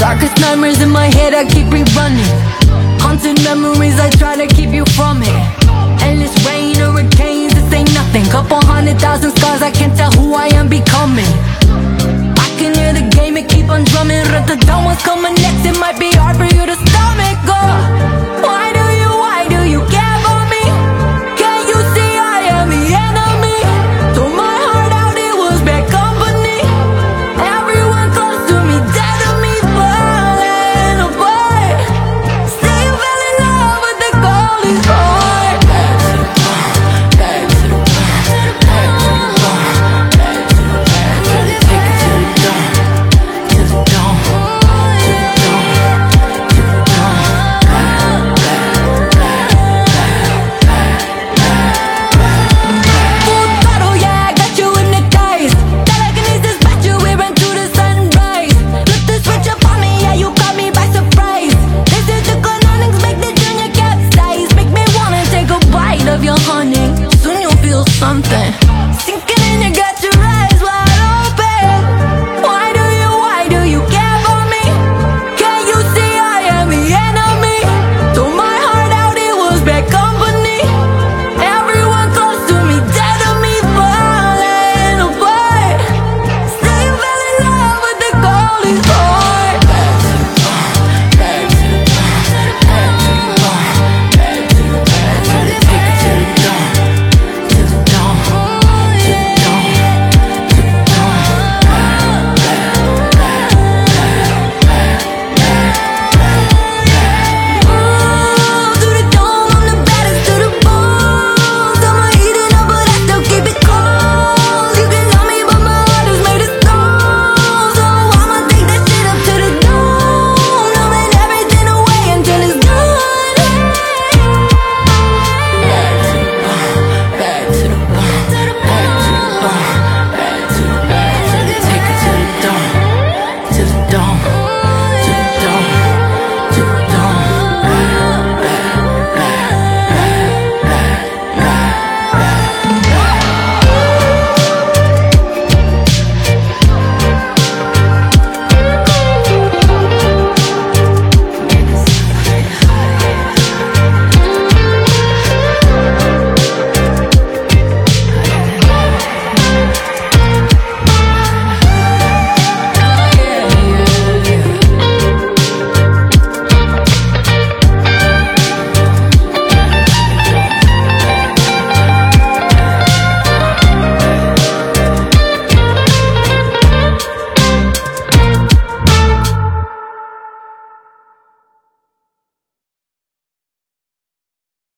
darkest nightmares in my head I keep rerunning Haunted memories I try to keep you from it. Endless rain, hurricanes, this ain't nothing. Couple hundred thousand scars, I can't tell who I am becoming. I can hear the game, it keep on drumming. Run the down what's coming next, it might be